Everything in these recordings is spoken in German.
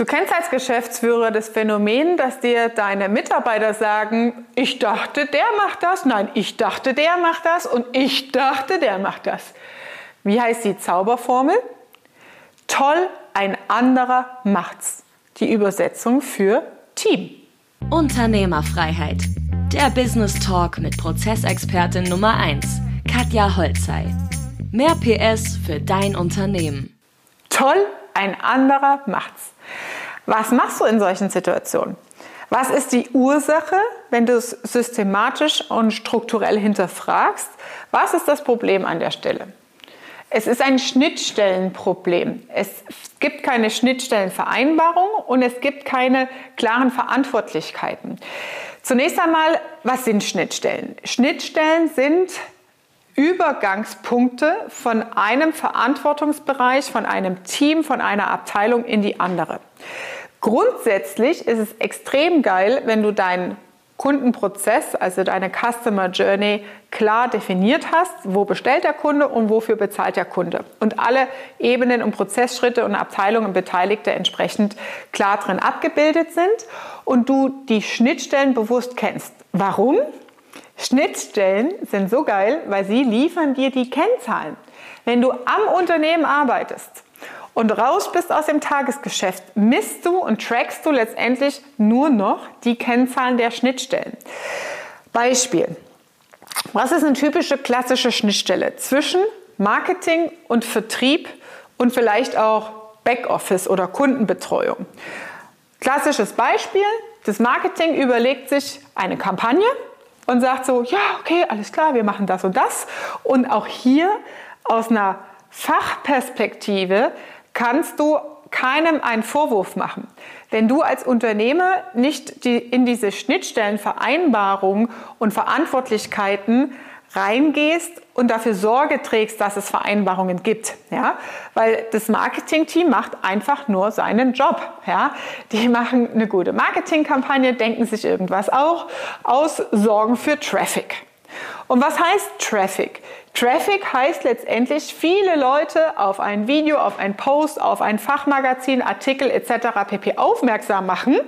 Du kennst als Geschäftsführer das Phänomen, dass dir deine Mitarbeiter sagen, ich dachte, der macht das, nein, ich dachte, der macht das und ich dachte, der macht das. Wie heißt die Zauberformel? Toll, ein anderer macht's. Die Übersetzung für Team. Unternehmerfreiheit. Der Business Talk mit Prozessexpertin Nummer 1, Katja Holzei. Mehr PS für dein Unternehmen. Toll, ein anderer macht's. Was machst du in solchen Situationen? Was ist die Ursache, wenn du es systematisch und strukturell hinterfragst? Was ist das Problem an der Stelle? Es ist ein Schnittstellenproblem. Es gibt keine Schnittstellenvereinbarung und es gibt keine klaren Verantwortlichkeiten. Zunächst einmal, was sind Schnittstellen? Schnittstellen sind Übergangspunkte von einem Verantwortungsbereich, von einem Team, von einer Abteilung in die andere. Grundsätzlich ist es extrem geil, wenn du deinen Kundenprozess, also deine Customer Journey, klar definiert hast, wo bestellt der Kunde und wofür bezahlt der Kunde. Und alle Ebenen und Prozessschritte und Abteilungen Beteiligte entsprechend klar drin abgebildet sind und du die Schnittstellen bewusst kennst. Warum? Schnittstellen sind so geil, weil sie liefern dir die Kennzahlen. Wenn du am Unternehmen arbeitest und raus bist aus dem Tagesgeschäft, misst du und trackst du letztendlich nur noch die Kennzahlen der Schnittstellen. Beispiel. Was ist eine typische klassische Schnittstelle zwischen Marketing und Vertrieb und vielleicht auch Backoffice oder Kundenbetreuung? Klassisches Beispiel. Das Marketing überlegt sich eine Kampagne und sagt so, ja, okay, alles klar, wir machen das und das. Und auch hier aus einer Fachperspektive kannst du keinem einen Vorwurf machen. Wenn du als Unternehmer nicht die, in diese Schnittstellenvereinbarung und Verantwortlichkeiten reingehst und dafür Sorge trägst, dass es Vereinbarungen gibt, ja, weil das Marketingteam macht einfach nur seinen Job, ja. Die machen eine gute Marketingkampagne, denken sich irgendwas auch aus, sorgen für Traffic. Und was heißt Traffic? Traffic heißt letztendlich viele Leute auf ein Video, auf ein Post, auf ein Fachmagazin, Artikel etc. pp aufmerksam machen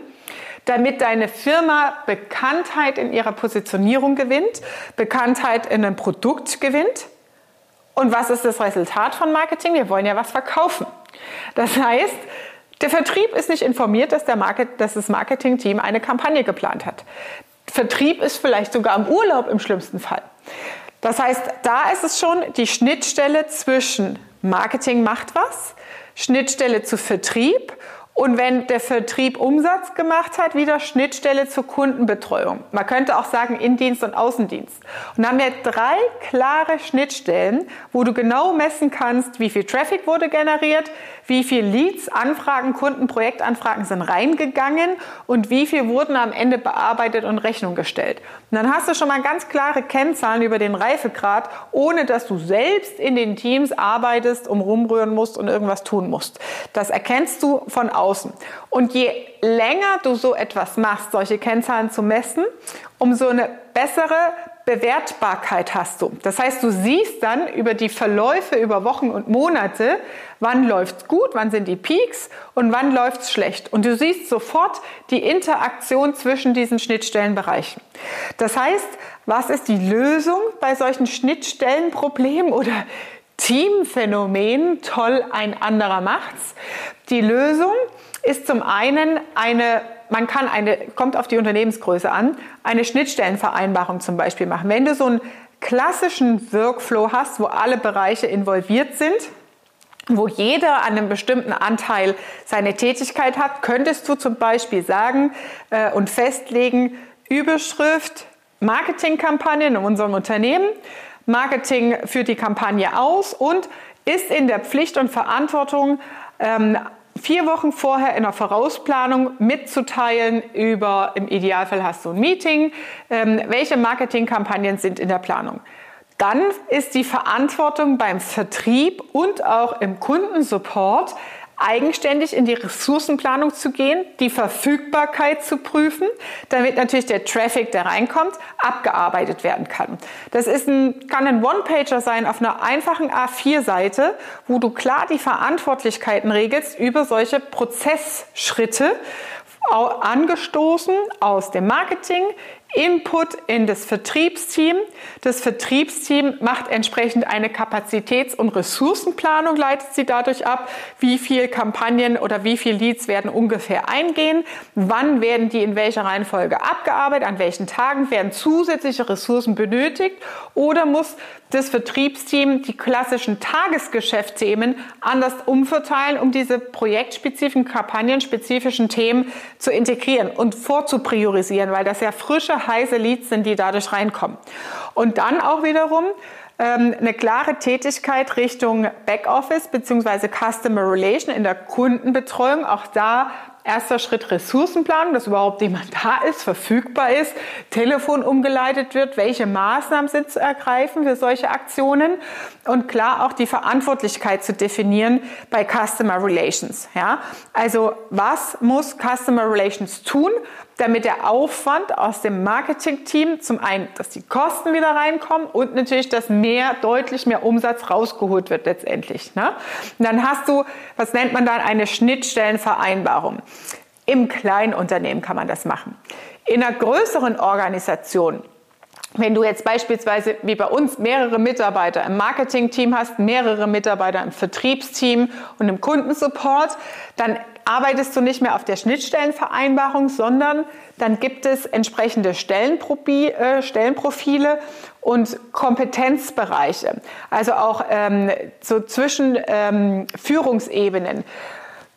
damit deine Firma Bekanntheit in ihrer Positionierung gewinnt, Bekanntheit in einem Produkt gewinnt. Und was ist das Resultat von Marketing? Wir wollen ja was verkaufen. Das heißt, der Vertrieb ist nicht informiert, dass, der Market, dass das Marketing-Team eine Kampagne geplant hat. Vertrieb ist vielleicht sogar im Urlaub im schlimmsten Fall. Das heißt, da ist es schon die Schnittstelle zwischen Marketing macht was, Schnittstelle zu Vertrieb und wenn der Vertrieb Umsatz gemacht hat, wieder Schnittstelle zur Kundenbetreuung. Man könnte auch sagen Innendienst und Außendienst. Und dann haben wir drei klare Schnittstellen, wo du genau messen kannst, wie viel Traffic wurde generiert, wie viel Leads, Anfragen, Kunden, Projektanfragen sind reingegangen und wie viel wurden am Ende bearbeitet und Rechnung gestellt. Und dann hast du schon mal ganz klare Kennzahlen über den Reifegrad, ohne dass du selbst in den Teams arbeitest, um rumrühren musst und irgendwas tun musst. Das erkennst du von außen. Und je länger du so etwas machst, solche Kennzahlen zu messen, umso eine bessere Bewertbarkeit hast du. Das heißt, du siehst dann über die Verläufe über Wochen und Monate, wann läuft's gut, wann sind die Peaks und wann läuft's schlecht. Und du siehst sofort die Interaktion zwischen diesen Schnittstellenbereichen. Das heißt, was ist die Lösung bei solchen Schnittstellenproblemen oder Teamphänomenen? Toll, ein anderer macht's. Die Lösung ist zum einen eine man kann eine, kommt auf die Unternehmensgröße an, eine Schnittstellenvereinbarung zum Beispiel machen. Wenn du so einen klassischen Workflow hast, wo alle Bereiche involviert sind, wo jeder an einem bestimmten Anteil seine Tätigkeit hat, könntest du zum Beispiel sagen äh, und festlegen, Überschrift, Marketingkampagnen in unserem Unternehmen, Marketing führt die Kampagne aus und ist in der Pflicht und Verantwortung, ähm, vier Wochen vorher in der Vorausplanung mitzuteilen über, im Idealfall hast du ein Meeting, ähm, welche Marketingkampagnen sind in der Planung. Dann ist die Verantwortung beim Vertrieb und auch im Kundensupport eigenständig in die Ressourcenplanung zu gehen, die Verfügbarkeit zu prüfen, damit natürlich der Traffic, der reinkommt, abgearbeitet werden kann. Das ist ein, kann ein One-Pager sein auf einer einfachen A4-Seite, wo du klar die Verantwortlichkeiten regelst über solche Prozessschritte, angestoßen aus dem Marketing Input in das Vertriebsteam. Das Vertriebsteam macht entsprechend eine Kapazitäts- und Ressourcenplanung, leitet sie dadurch ab, wie viel Kampagnen oder wie viel Leads werden ungefähr eingehen, wann werden die in welcher Reihenfolge abgearbeitet, an welchen Tagen werden zusätzliche Ressourcen benötigt oder muss das Vertriebsteam die klassischen Tagesgeschäftsthemen anders umverteilen, um diese projektspezifischen, kampagnenspezifischen Themen zu integrieren und vorzupriorisieren, weil das ja frische heiße Leads sind, die dadurch reinkommen. Und dann auch wiederum ähm, eine klare Tätigkeit Richtung Backoffice bzw. Customer Relation in der Kundenbetreuung. Auch da Erster Schritt Ressourcenplanung, dass überhaupt jemand da ist, verfügbar ist, Telefon umgeleitet wird, welche Maßnahmen sind zu ergreifen für solche Aktionen und klar auch die Verantwortlichkeit zu definieren bei Customer Relations. Ja? Also was muss Customer Relations tun, damit der Aufwand aus dem Marketing-Team zum einen, dass die Kosten wieder reinkommen und natürlich, dass mehr, deutlich mehr Umsatz rausgeholt wird letztendlich. Ne? Und dann hast du, was nennt man dann, eine Schnittstellenvereinbarung. Im Kleinunternehmen kann man das machen. In einer größeren Organisation wenn du jetzt beispielsweise wie bei uns mehrere Mitarbeiter im Marketing-Team hast, mehrere Mitarbeiter im Vertriebsteam und im Kundensupport, dann arbeitest du nicht mehr auf der Schnittstellenvereinbarung, sondern dann gibt es entsprechende äh, Stellenprofile und Kompetenzbereiche, also auch ähm, so zwischen ähm, Führungsebenen.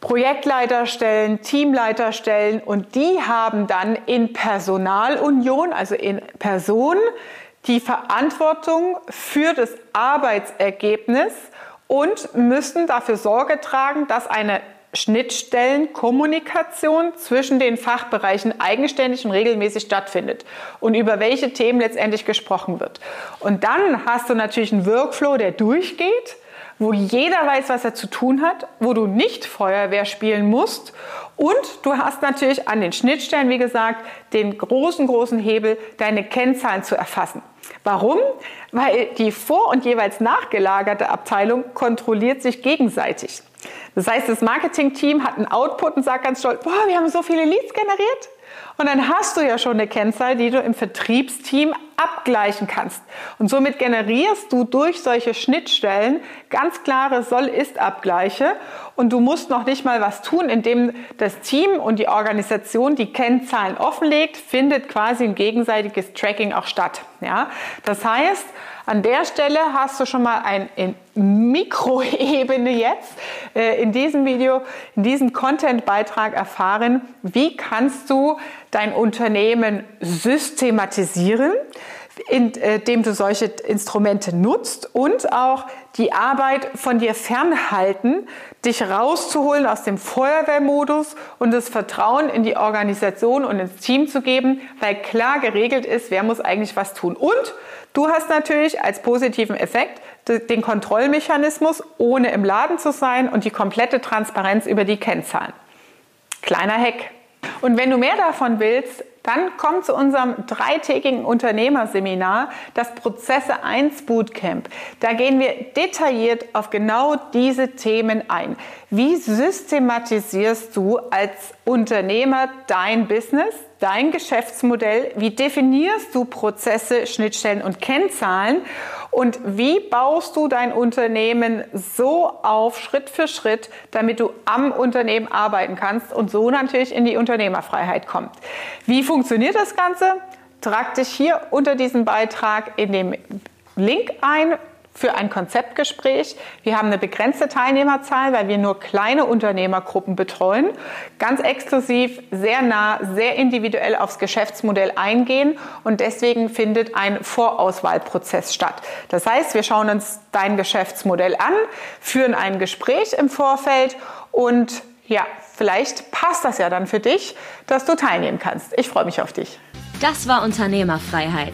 Projektleiterstellen, Teamleiterstellen und die haben dann in Personalunion, also in Person, die Verantwortung für das Arbeitsergebnis und müssen dafür Sorge tragen, dass eine Schnittstellenkommunikation zwischen den Fachbereichen eigenständig und regelmäßig stattfindet und über welche Themen letztendlich gesprochen wird. Und dann hast du natürlich einen Workflow, der durchgeht, wo jeder weiß, was er zu tun hat, wo du nicht Feuerwehr spielen musst und du hast natürlich an den Schnittstellen, wie gesagt, den großen, großen Hebel, deine Kennzahlen zu erfassen. Warum? Weil die vor- und jeweils nachgelagerte Abteilung kontrolliert sich gegenseitig. Das heißt, das Marketing-Team hat einen Output und sagt ganz stolz, boah, wir haben so viele Leads generiert. Und dann hast du ja schon eine Kennzahl, die du im Vertriebsteam abgleichen kannst. Und somit generierst du durch solche Schnittstellen ganz klare Soll-Ist-Abgleiche. Und du musst noch nicht mal was tun, indem das Team und die Organisation die Kennzahlen offenlegt, findet quasi ein gegenseitiges Tracking auch statt. Ja? Das heißt, an der Stelle hast du schon mal ein in Mikroebene jetzt äh, in diesem Video, in diesem Content-Beitrag erfahren, wie kannst du dein Unternehmen systematisieren, indem du solche Instrumente nutzt und auch die Arbeit von dir fernhalten, dich rauszuholen aus dem Feuerwehrmodus und das Vertrauen in die Organisation und ins Team zu geben, weil klar geregelt ist, wer muss eigentlich was tun. Und Du hast natürlich als positiven Effekt den Kontrollmechanismus, ohne im Laden zu sein und die komplette Transparenz über die Kennzahlen. Kleiner Hack. Und wenn du mehr davon willst, dann komm zu unserem dreitägigen Unternehmerseminar, das Prozesse 1 Bootcamp. Da gehen wir detailliert auf genau diese Themen ein. Wie systematisierst du als Unternehmer dein Business? dein Geschäftsmodell? Wie definierst du Prozesse, Schnittstellen und Kennzahlen? Und wie baust du dein Unternehmen so auf, Schritt für Schritt, damit du am Unternehmen arbeiten kannst und so natürlich in die Unternehmerfreiheit kommst? Wie funktioniert das Ganze? Trag dich hier unter diesem Beitrag in dem Link ein für ein Konzeptgespräch. Wir haben eine begrenzte Teilnehmerzahl, weil wir nur kleine Unternehmergruppen betreuen. Ganz exklusiv, sehr nah, sehr individuell aufs Geschäftsmodell eingehen und deswegen findet ein Vorauswahlprozess statt. Das heißt, wir schauen uns dein Geschäftsmodell an, führen ein Gespräch im Vorfeld und ja, vielleicht passt das ja dann für dich, dass du teilnehmen kannst. Ich freue mich auf dich. Das war Unternehmerfreiheit